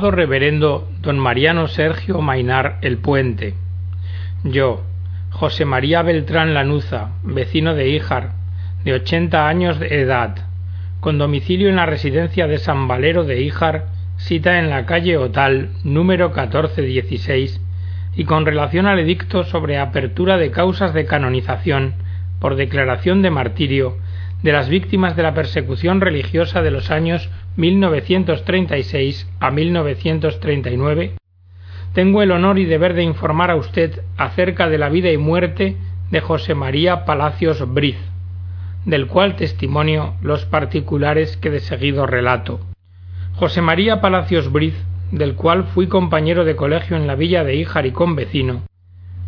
Reverendo don Mariano Sergio Mainar El Puente, yo, José María Beltrán Lanuza, vecino de Híjar, de ochenta años de edad, con domicilio en la residencia de San Valero de Híjar, cita en la calle Otal, número 1416, y con relación al edicto sobre apertura de causas de canonización por declaración de martirio de las víctimas de la persecución religiosa de los años 1936 a 1939, tengo el honor y deber de informar a usted acerca de la vida y muerte de José María Palacios Briz, del cual testimonio los particulares que de seguido relato. José María Palacios Briz, del cual fui compañero de colegio en la villa de Híjar y vecino,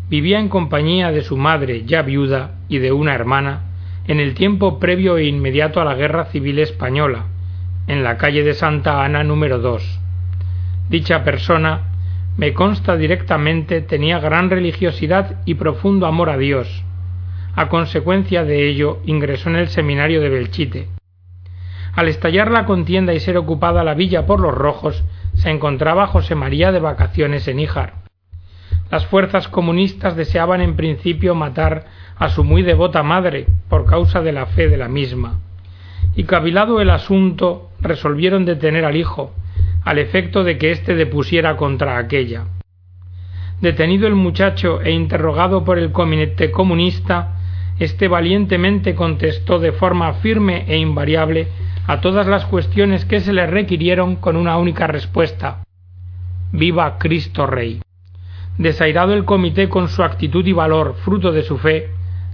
vivía en compañía de su madre, ya viuda, y de una hermana, en el tiempo previo e inmediato a la Guerra Civil Española, en la calle de Santa Ana número 2. Dicha persona, me consta directamente, tenía gran religiosidad y profundo amor a Dios. A consecuencia de ello, ingresó en el seminario de Belchite. Al estallar la contienda y ser ocupada la villa por los rojos, se encontraba José María de vacaciones en Híjar. Las fuerzas comunistas deseaban en principio matar a su muy devota madre por causa de la fe de la misma. Y cavilado el asunto, resolvieron detener al hijo, al efecto de que éste depusiera contra aquella. Detenido el muchacho e interrogado por el comité comunista, éste valientemente contestó de forma firme e invariable a todas las cuestiones que se le requirieron con una única respuesta Viva Cristo Rey. Desairado el comité con su actitud y valor, fruto de su fe,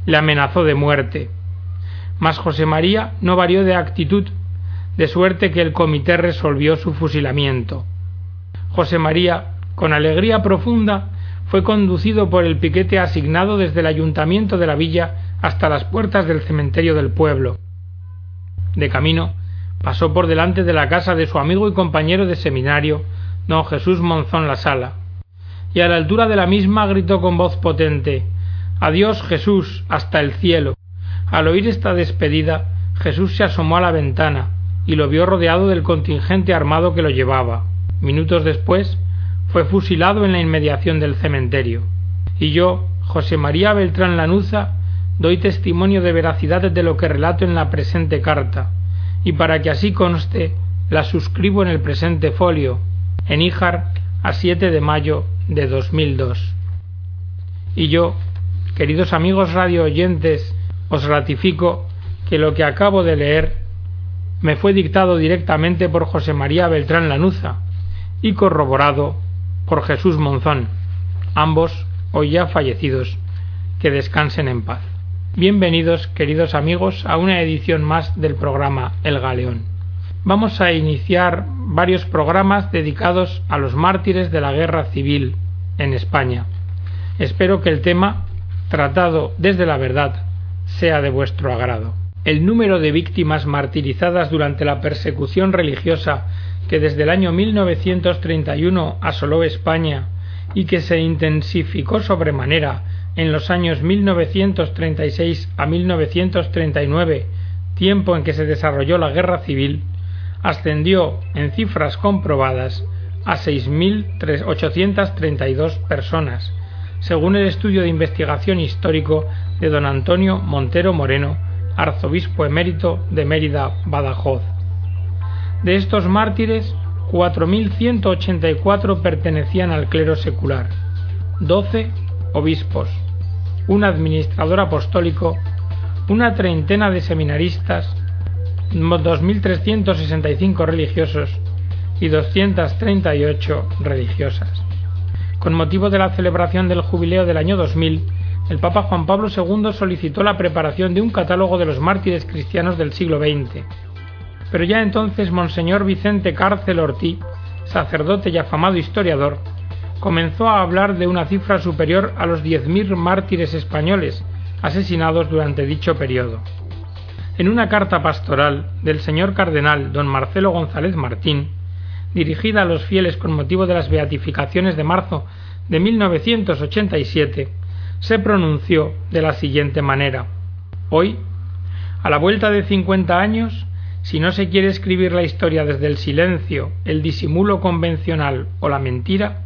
le amenazó de muerte. Mas José María no varió de actitud, de suerte que el comité resolvió su fusilamiento. José María, con alegría profunda, fue conducido por el piquete asignado desde el ayuntamiento de la villa hasta las puertas del cementerio del pueblo. De camino, pasó por delante de la casa de su amigo y compañero de seminario, don Jesús Monzón La Sala, y a la altura de la misma gritó con voz potente Adiós Jesús, hasta el cielo. Al oír esta despedida, Jesús se asomó a la ventana y lo vio rodeado del contingente armado que lo llevaba. Minutos después, fue fusilado en la inmediación del cementerio. Y yo, José María Beltrán Lanuza, doy testimonio de veracidad de lo que relato en la presente carta, y para que así conste, la suscribo en el presente folio, en Híjar, a 7 de mayo de 2002. Y yo, Queridos amigos radio oyentes, os ratifico que lo que acabo de leer me fue dictado directamente por José María Beltrán Lanuza y corroborado por Jesús Monzón, ambos hoy ya fallecidos, que descansen en paz. Bienvenidos, queridos amigos, a una edición más del programa El Galeón. Vamos a iniciar varios programas dedicados a los mártires de la guerra civil en España. Espero que el tema tratado desde la verdad sea de vuestro agrado. El número de víctimas martirizadas durante la persecución religiosa que desde el año 1931 asoló España y que se intensificó sobremanera en los años 1936 a 1939, tiempo en que se desarrolló la guerra civil, ascendió en cifras comprobadas a 6.832 personas, según el estudio de investigación histórico de don Antonio Montero Moreno, arzobispo emérito de Mérida, Badajoz. De estos mártires, 4.184 pertenecían al clero secular, 12 obispos, un administrador apostólico, una treintena de seminaristas, 2.365 religiosos y 238 religiosas. Con motivo de la celebración del jubileo del año 2000, el Papa Juan Pablo II solicitó la preparación de un catálogo de los mártires cristianos del siglo XX. Pero ya entonces Monseñor Vicente Cárcel Ortí, sacerdote y afamado historiador, comenzó a hablar de una cifra superior a los 10.000 mártires españoles asesinados durante dicho periodo. En una carta pastoral del señor cardenal don Marcelo González Martín, dirigida a los fieles con motivo de las beatificaciones de marzo de 1987, se pronunció de la siguiente manera. Hoy, a la vuelta de 50 años, si no se quiere escribir la historia desde el silencio, el disimulo convencional o la mentira,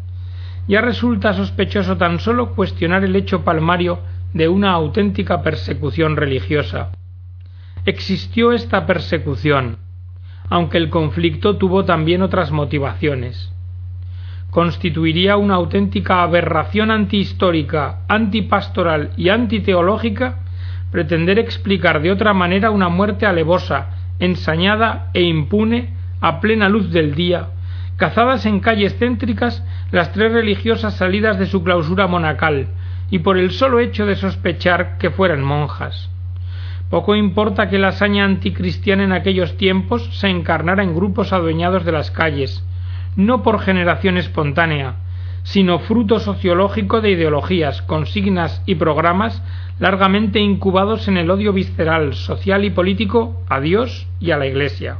ya resulta sospechoso tan solo cuestionar el hecho palmario de una auténtica persecución religiosa. Existió esta persecución, aunque el conflicto tuvo también otras motivaciones. Constituiría una auténtica aberración antihistórica, antipastoral y antiteológica pretender explicar de otra manera una muerte alevosa, ensañada e impune a plena luz del día, cazadas en calles céntricas las tres religiosas salidas de su clausura monacal, y por el solo hecho de sospechar que fueran monjas. Poco importa que la hazaña anticristiana en aquellos tiempos se encarnara en grupos adueñados de las calles, no por generación espontánea, sino fruto sociológico de ideologías, consignas y programas largamente incubados en el odio visceral, social y político a Dios y a la Iglesia.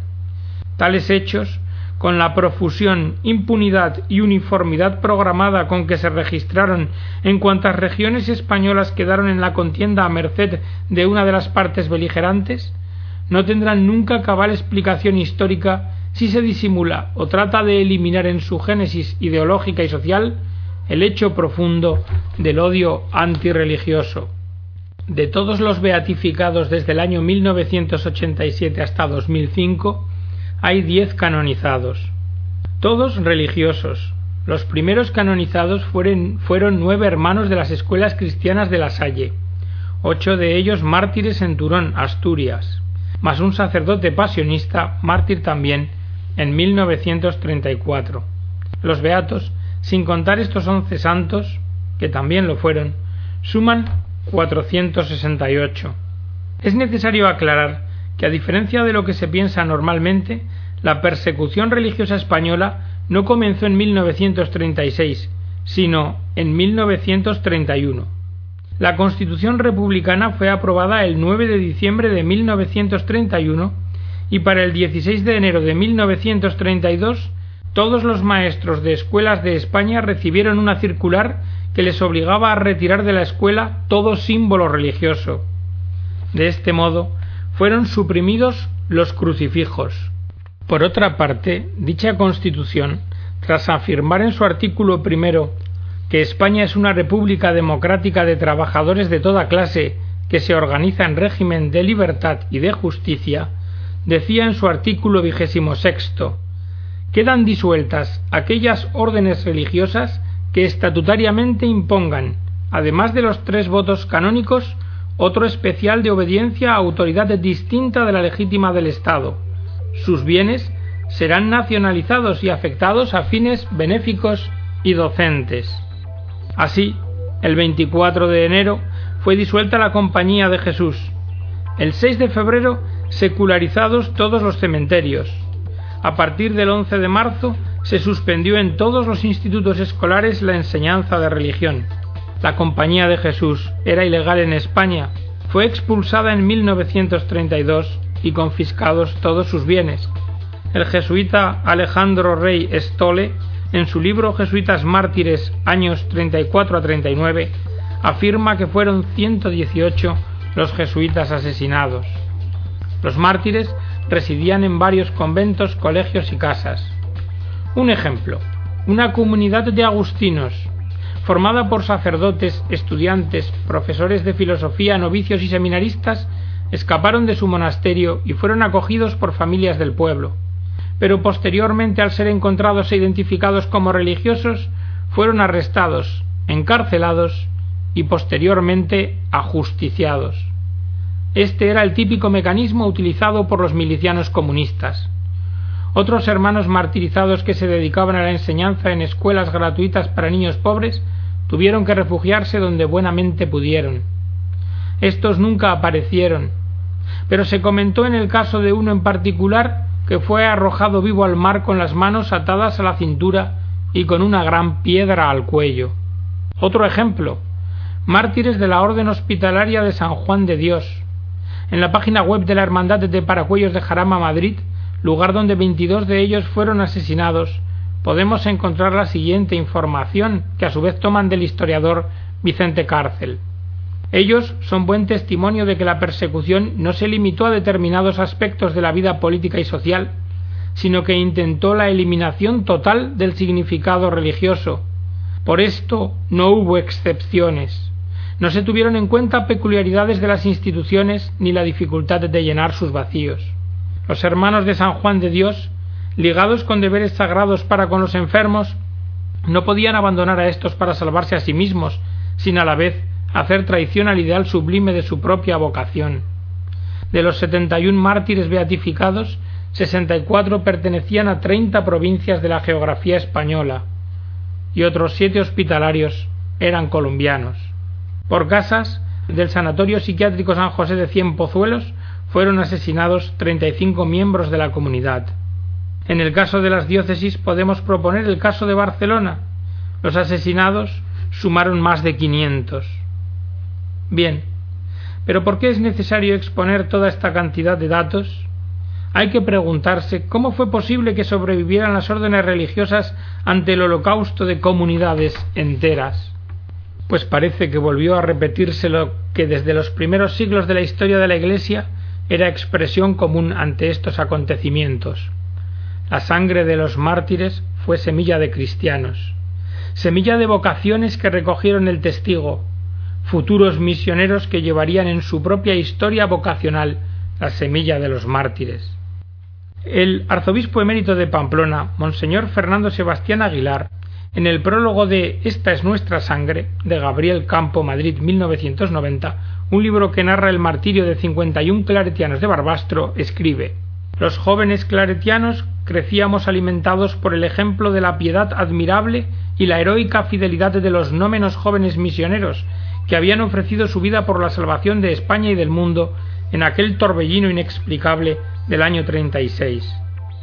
Tales hechos con la profusión, impunidad y uniformidad programada con que se registraron en cuantas regiones españolas quedaron en la contienda a merced de una de las partes beligerantes, no tendrán nunca cabal explicación histórica si se disimula o trata de eliminar en su génesis ideológica y social el hecho profundo del odio antirreligioso. De todos los beatificados desde el año 1987 hasta 2005, hay diez canonizados, todos religiosos. Los primeros canonizados fueron, nueve hermanos de las escuelas cristianas de La Salle, ocho de ellos mártires en Turón, Asturias, más un sacerdote pasionista, mártir también, en 1934. Los beatos, sin contar estos once santos, que también lo fueron, suman 468. Es necesario aclarar que a diferencia de lo que se piensa normalmente, la persecución religiosa española no comenzó en 1936, sino en 1931. La Constitución republicana fue aprobada el 9 de diciembre de 1931 y para el 16 de enero de 1932 todos los maestros de escuelas de España recibieron una circular que les obligaba a retirar de la escuela todo símbolo religioso. De este modo, fueron suprimidos los crucifijos. Por otra parte, dicha Constitución, tras afirmar en su artículo primero que España es una república democrática de trabajadores de toda clase que se organiza en régimen de libertad y de justicia, decía en su artículo vigésimo sexto quedan disueltas aquellas órdenes religiosas que estatutariamente impongan, además de los tres votos canónicos, otro especial de obediencia a autoridad distinta de la legítima del Estado. Sus bienes serán nacionalizados y afectados a fines benéficos y docentes. Así, el 24 de enero fue disuelta la Compañía de Jesús. El 6 de febrero, secularizados todos los cementerios. A partir del 11 de marzo, se suspendió en todos los institutos escolares la enseñanza de religión la Compañía de Jesús era ilegal en España, fue expulsada en 1932 y confiscados todos sus bienes. El jesuita Alejandro Rey Stole, en su libro Jesuitas Mártires años 34 a 39, afirma que fueron 118 los jesuitas asesinados. Los mártires residían en varios conventos, colegios y casas. Un ejemplo, una comunidad de agustinos formada por sacerdotes, estudiantes, profesores de filosofía, novicios y seminaristas, escaparon de su monasterio y fueron acogidos por familias del pueblo. Pero posteriormente, al ser encontrados e identificados como religiosos, fueron arrestados, encarcelados y posteriormente ajusticiados. Este era el típico mecanismo utilizado por los milicianos comunistas. Otros hermanos martirizados que se dedicaban a la enseñanza en escuelas gratuitas para niños pobres tuvieron que refugiarse donde buenamente pudieron. Estos nunca aparecieron, pero se comentó en el caso de uno en particular que fue arrojado vivo al mar con las manos atadas a la cintura y con una gran piedra al cuello. Otro ejemplo, mártires de la Orden Hospitalaria de San Juan de Dios. En la página web de la Hermandad de Paracuellos de Jarama, Madrid, lugar donde veintidós de ellos fueron asesinados, podemos encontrar la siguiente información, que a su vez toman del historiador Vicente Cárcel. Ellos son buen testimonio de que la persecución no se limitó a determinados aspectos de la vida política y social, sino que intentó la eliminación total del significado religioso. Por esto no hubo excepciones. No se tuvieron en cuenta peculiaridades de las instituciones ni la dificultad de llenar sus vacíos. Los hermanos de San Juan de Dios, ligados con deberes sagrados para con los enfermos, no podían abandonar a éstos para salvarse a sí mismos, sin a la vez hacer traición al ideal sublime de su propia vocación. De los setenta y un mártires beatificados, sesenta y cuatro pertenecían a treinta provincias de la geografía española, y otros siete hospitalarios eran colombianos. Por casas del Sanatorio Psiquiátrico San José de Cien Pozuelos fueron asesinados treinta y cinco miembros de la comunidad. En el caso de las diócesis podemos proponer el caso de Barcelona. Los asesinados sumaron más de quinientos. Bien, pero ¿por qué es necesario exponer toda esta cantidad de datos? Hay que preguntarse cómo fue posible que sobrevivieran las órdenes religiosas ante el holocausto de comunidades enteras. Pues parece que volvió a repetirse lo que desde los primeros siglos de la historia de la Iglesia era expresión común ante estos acontecimientos. La sangre de los mártires fue semilla de cristianos, semilla de vocaciones que recogieron el testigo, futuros misioneros que llevarían en su propia historia vocacional la semilla de los mártires. El arzobispo emérito de Pamplona, Monseñor Fernando Sebastián Aguilar, en el prólogo de Esta es nuestra sangre, de Gabriel Campo, Madrid, 1990, un libro que narra el martirio de 51 claretianos de Barbastro, escribe Los jóvenes claretianos crecíamos alimentados por el ejemplo de la piedad admirable y la heroica fidelidad de los no menos jóvenes misioneros que habían ofrecido su vida por la salvación de España y del mundo en aquel torbellino inexplicable del año 36.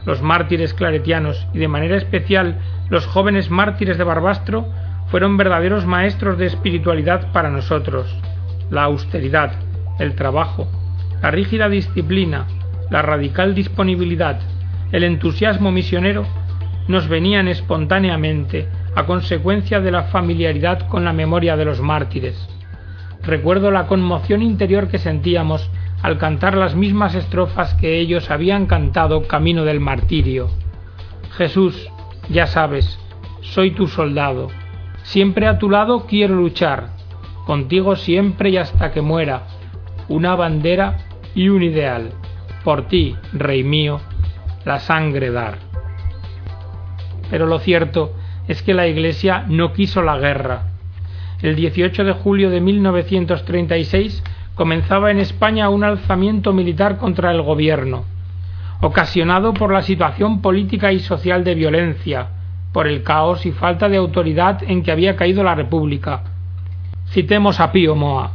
Los mártires claretianos y de manera especial los jóvenes mártires de Barbastro fueron verdaderos maestros de espiritualidad para nosotros. La austeridad, el trabajo, la rígida disciplina, la radical disponibilidad, el entusiasmo misionero nos venían espontáneamente a consecuencia de la familiaridad con la memoria de los mártires. Recuerdo la conmoción interior que sentíamos al cantar las mismas estrofas que ellos habían cantado camino del martirio. Jesús, ya sabes, soy tu soldado. Siempre a tu lado quiero luchar, contigo siempre y hasta que muera, una bandera y un ideal. Por ti, Rey mío, la sangre dar. Pero lo cierto es que la Iglesia no quiso la guerra. El 18 de julio de 1936 comenzaba en España un alzamiento militar contra el gobierno, ocasionado por la situación política y social de violencia, por el caos y falta de autoridad en que había caído la República. Citemos a Pío Moa.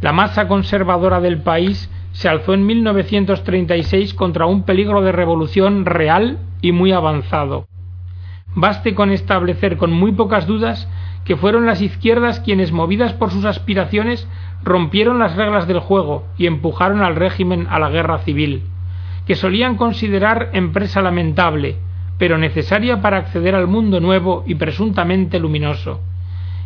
La masa conservadora del país se alzó en 1936 contra un peligro de revolución real y muy avanzado. Baste con establecer con muy pocas dudas que fueron las izquierdas quienes, movidas por sus aspiraciones, rompieron las reglas del juego y empujaron al régimen a la guerra civil, que solían considerar empresa lamentable, pero necesaria para acceder al mundo nuevo y presuntamente luminoso,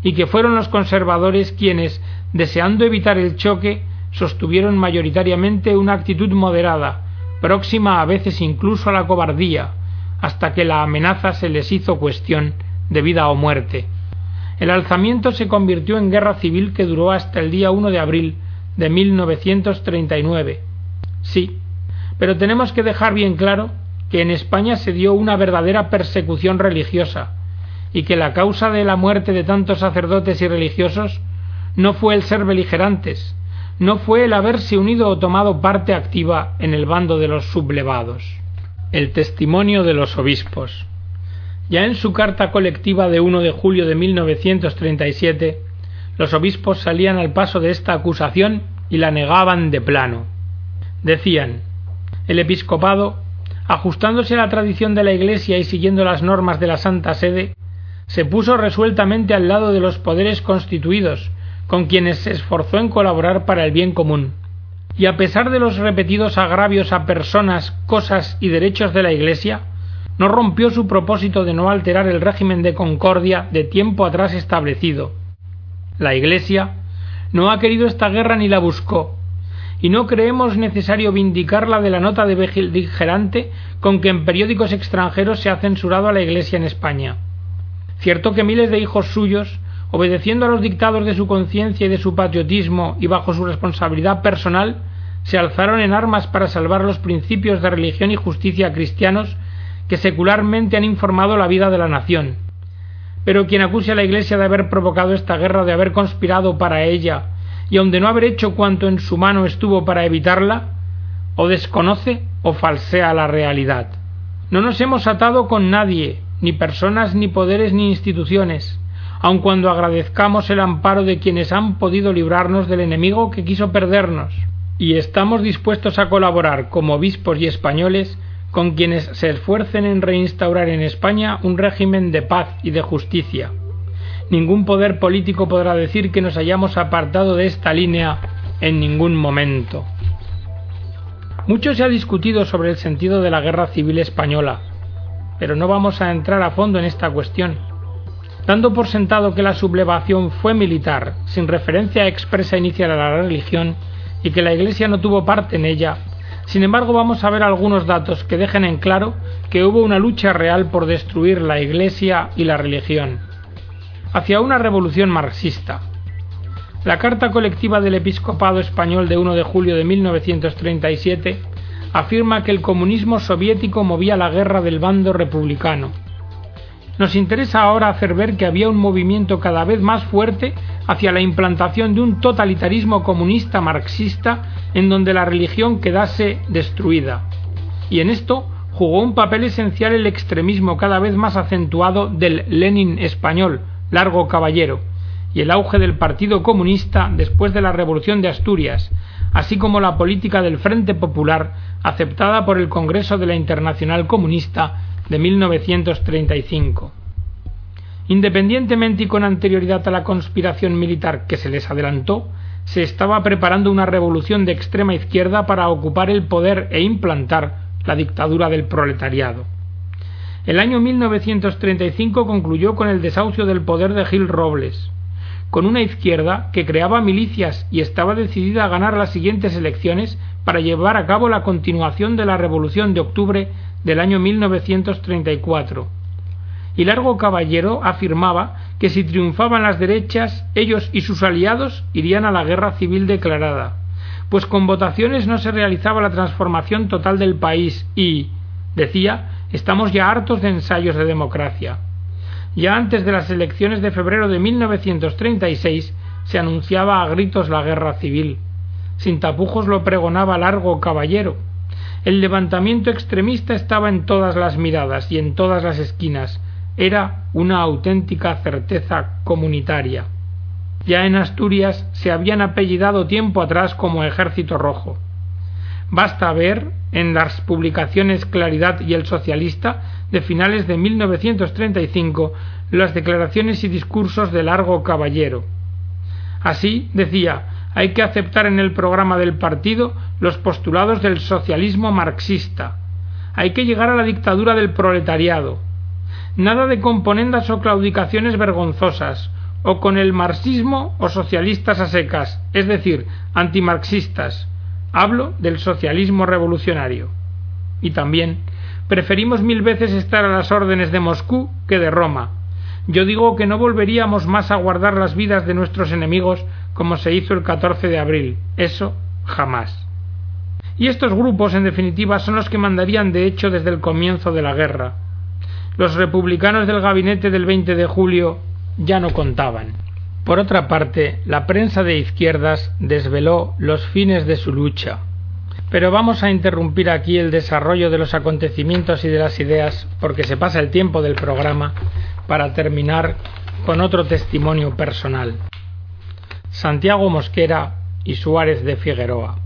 y que fueron los conservadores quienes, deseando evitar el choque, sostuvieron mayoritariamente una actitud moderada, próxima a veces incluso a la cobardía, hasta que la amenaza se les hizo cuestión de vida o muerte. El alzamiento se convirtió en guerra civil que duró hasta el día 1 de abril de 1939. Sí, pero tenemos que dejar bien claro que en España se dio una verdadera persecución religiosa y que la causa de la muerte de tantos sacerdotes y religiosos no fue el ser beligerantes, no fue el haberse unido o tomado parte activa en el bando de los sublevados. El testimonio de los obispos. Ya en su carta colectiva de 1 de julio de 1937, los obispos salían al paso de esta acusación y la negaban de plano. Decían, el episcopado, ajustándose a la tradición de la Iglesia y siguiendo las normas de la Santa Sede, se puso resueltamente al lado de los poderes constituidos, con quienes se esforzó en colaborar para el bien común. Y a pesar de los repetidos agravios a personas, cosas y derechos de la Iglesia, no rompió su propósito de no alterar el régimen de concordia de tiempo atrás establecido. La Iglesia no ha querido esta guerra ni la buscó, y no creemos necesario vindicarla de la nota de beligerante con que en periódicos extranjeros se ha censurado a la Iglesia en España. Cierto que miles de hijos suyos, obedeciendo a los dictados de su conciencia y de su patriotismo y bajo su responsabilidad personal, se alzaron en armas para salvar los principios de religión y justicia cristianos que secularmente han informado la vida de la nación. Pero quien acuse a la Iglesia de haber provocado esta guerra, de haber conspirado para ella, y aun de no haber hecho cuanto en su mano estuvo para evitarla, o desconoce o falsea la realidad. No nos hemos atado con nadie, ni personas, ni poderes, ni instituciones, aun cuando agradezcamos el amparo de quienes han podido librarnos del enemigo que quiso perdernos, y estamos dispuestos a colaborar como obispos y españoles con quienes se esfuercen en reinstaurar en España un régimen de paz y de justicia. Ningún poder político podrá decir que nos hayamos apartado de esta línea en ningún momento. Mucho se ha discutido sobre el sentido de la guerra civil española, pero no vamos a entrar a fondo en esta cuestión. Dando por sentado que la sublevación fue militar, sin referencia expresa inicial a la religión, y que la Iglesia no tuvo parte en ella, sin embargo, vamos a ver algunos datos que dejen en claro que hubo una lucha real por destruir la Iglesia y la religión, hacia una revolución marxista. La Carta Colectiva del Episcopado Español de 1 de julio de 1937 afirma que el comunismo soviético movía la guerra del bando republicano, nos interesa ahora hacer ver que había un movimiento cada vez más fuerte hacia la implantación de un totalitarismo comunista marxista en donde la religión quedase destruida. Y en esto jugó un papel esencial el extremismo cada vez más acentuado del Lenin español, Largo Caballero, y el auge del Partido Comunista después de la Revolución de Asturias, así como la política del Frente Popular aceptada por el Congreso de la Internacional Comunista de 1935. Independientemente y con anterioridad a la conspiración militar que se les adelantó, se estaba preparando una revolución de extrema izquierda para ocupar el poder e implantar la dictadura del proletariado. El año 1935 concluyó con el desahucio del poder de Gil Robles, con una izquierda que creaba milicias y estaba decidida a ganar las siguientes elecciones para llevar a cabo la continuación de la Revolución de Octubre del año 1934. Y Largo Caballero afirmaba que si triunfaban las derechas, ellos y sus aliados irían a la guerra civil declarada, pues con votaciones no se realizaba la transformación total del país y, decía, estamos ya hartos de ensayos de democracia. Ya antes de las elecciones de febrero de 1936 se anunciaba a gritos la guerra civil. Sin tapujos lo pregonaba Largo Caballero, el levantamiento extremista estaba en todas las miradas y en todas las esquinas. Era una auténtica certeza comunitaria. Ya en Asturias se habían apellidado tiempo atrás como Ejército Rojo. Basta ver en las publicaciones Claridad y El Socialista de finales de 1935 las declaraciones y discursos de Largo Caballero. Así decía hay que aceptar en el programa del partido los postulados del socialismo marxista. Hay que llegar a la dictadura del proletariado. Nada de componendas o claudicaciones vergonzosas, o con el marxismo o socialistas a secas, es decir, antimarxistas. Hablo del socialismo revolucionario. Y también, preferimos mil veces estar a las órdenes de Moscú que de Roma. Yo digo que no volveríamos más a guardar las vidas de nuestros enemigos como se hizo el 14 de abril. Eso jamás. Y estos grupos, en definitiva, son los que mandarían de hecho desde el comienzo de la guerra. Los republicanos del gabinete del 20 de julio ya no contaban. Por otra parte, la prensa de izquierdas desveló los fines de su lucha. Pero vamos a interrumpir aquí el desarrollo de los acontecimientos y de las ideas porque se pasa el tiempo del programa para terminar con otro testimonio personal. Santiago Mosquera y Suárez de Figueroa.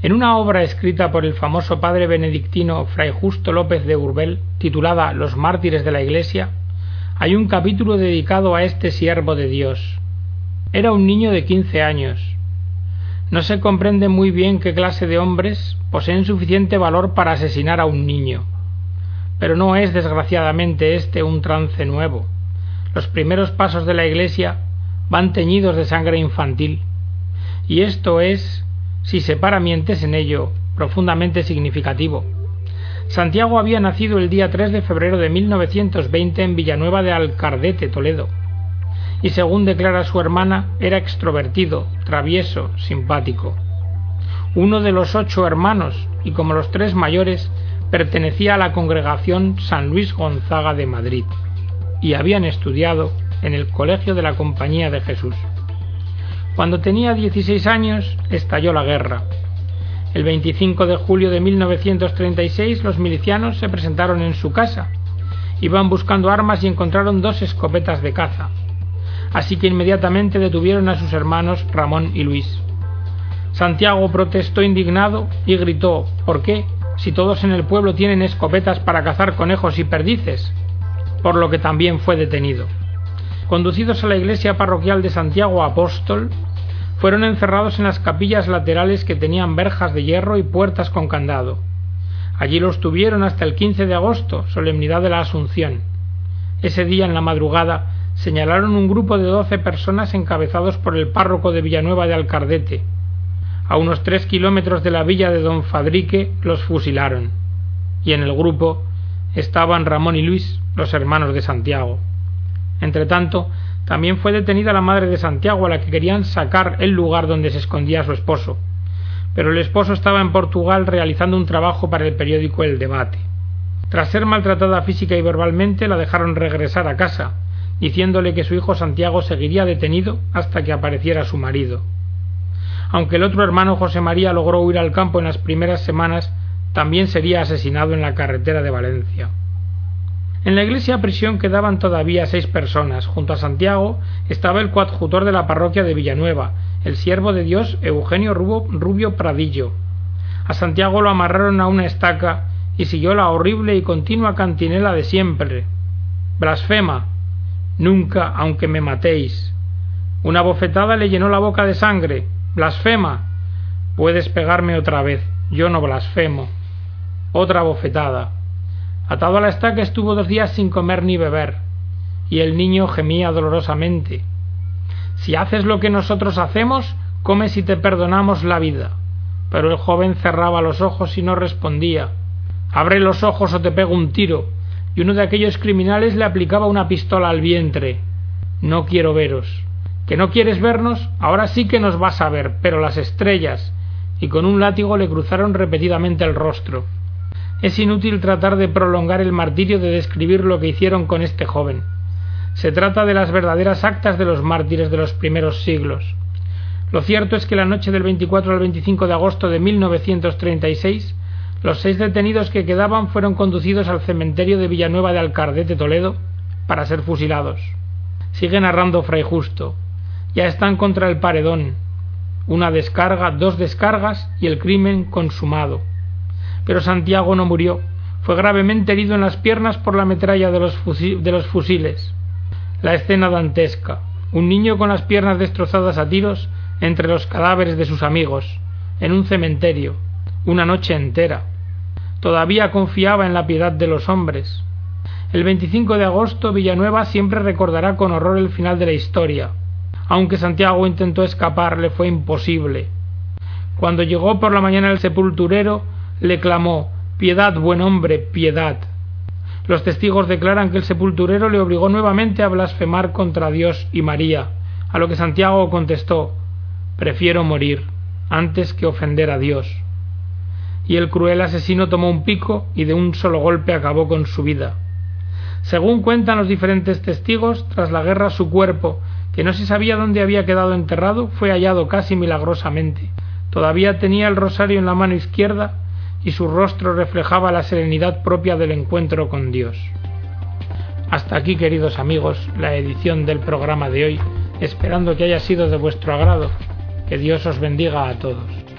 En una obra escrita por el famoso padre benedictino Fray Justo López de Urbel, titulada Los mártires de la Iglesia, hay un capítulo dedicado a este siervo de Dios. Era un niño de quince años. No se comprende muy bien qué clase de hombres poseen suficiente valor para asesinar a un niño. Pero no es desgraciadamente este un trance nuevo. Los primeros pasos de la Iglesia van teñidos de sangre infantil. Y esto es, si se para mientes en ello, profundamente significativo. Santiago había nacido el día 3 de febrero de 1920 en Villanueva de Alcardete, Toledo. Y según declara su hermana, era extrovertido, travieso, simpático. Uno de los ocho hermanos, y como los tres mayores, pertenecía a la congregación San Luis Gonzaga de Madrid, y habían estudiado en el Colegio de la Compañía de Jesús. Cuando tenía 16 años, estalló la guerra, el 25 de julio de 1936 los milicianos se presentaron en su casa. Iban buscando armas y encontraron dos escopetas de caza. Así que inmediatamente detuvieron a sus hermanos Ramón y Luis. Santiago protestó indignado y gritó ¿Por qué? Si todos en el pueblo tienen escopetas para cazar conejos y perdices. Por lo que también fue detenido. Conducidos a la iglesia parroquial de Santiago Apóstol, fueron encerrados en las capillas laterales que tenían verjas de hierro y puertas con candado. Allí los tuvieron hasta el 15 de agosto, solemnidad de la Asunción. Ese día, en la madrugada, señalaron un grupo de doce personas encabezados por el párroco de Villanueva de Alcardete. A unos tres kilómetros de la villa de don Fadrique los fusilaron. Y en el grupo estaban Ramón y Luis, los hermanos de Santiago. Entretanto, también fue detenida la madre de Santiago, a la que querían sacar el lugar donde se escondía su esposo. Pero el esposo estaba en Portugal realizando un trabajo para el periódico El Debate. Tras ser maltratada física y verbalmente, la dejaron regresar a casa, diciéndole que su hijo Santiago seguiría detenido hasta que apareciera su marido. Aunque el otro hermano José María logró huir al campo en las primeras semanas, también sería asesinado en la carretera de Valencia. En la iglesia prisión quedaban todavía seis personas. Junto a Santiago estaba el coadjutor de la parroquia de Villanueva, el siervo de Dios Eugenio Rubio Pradillo. A Santiago lo amarraron a una estaca y siguió la horrible y continua cantinela de siempre. Blasfema. Nunca, aunque me matéis. Una bofetada le llenó la boca de sangre. Blasfema. Puedes pegarme otra vez. Yo no blasfemo. Otra bofetada. Atado a la estaca estuvo dos días sin comer ni beber, y el niño gemía dolorosamente. Si haces lo que nosotros hacemos, comes y te perdonamos la vida. Pero el joven cerraba los ojos y no respondía. Abre los ojos o te pego un tiro. Y uno de aquellos criminales le aplicaba una pistola al vientre. No quiero veros. ¿Que no quieres vernos? Ahora sí que nos vas a ver, pero las estrellas. Y con un látigo le cruzaron repetidamente el rostro. Es inútil tratar de prolongar el martirio de describir lo que hicieron con este joven. Se trata de las verdaderas actas de los mártires de los primeros siglos. Lo cierto es que la noche del 24 al 25 de agosto de 1936, los seis detenidos que quedaban fueron conducidos al cementerio de Villanueva de Alcardete, Toledo, para ser fusilados. Sigue narrando Fray Justo. Ya están contra el paredón. Una descarga, dos descargas y el crimen consumado pero Santiago no murió. Fue gravemente herido en las piernas por la metralla de los, fusiles. La escena dantesca. Un niño con las piernas destrozadas a tiros entre los cadáveres de sus amigos, en un cementerio, una noche entera. Todavía confiaba en la piedad de los hombres. El 25 de agosto Villanueva siempre recordará con horror el final de la historia. Aunque Santiago intentó escapar, le fue imposible. Cuando llegó por la mañana el sepulturero, le clamó Piedad, buen hombre, piedad. Los testigos declaran que el sepulturero le obligó nuevamente a blasfemar contra Dios y María, a lo que Santiago contestó Prefiero morir antes que ofender a Dios. Y el cruel asesino tomó un pico y de un solo golpe acabó con su vida. Según cuentan los diferentes testigos, tras la guerra su cuerpo, que no se sabía dónde había quedado enterrado, fue hallado casi milagrosamente. Todavía tenía el rosario en la mano izquierda y su rostro reflejaba la serenidad propia del encuentro con Dios. Hasta aquí, queridos amigos, la edición del programa de hoy, esperando que haya sido de vuestro agrado. Que Dios os bendiga a todos.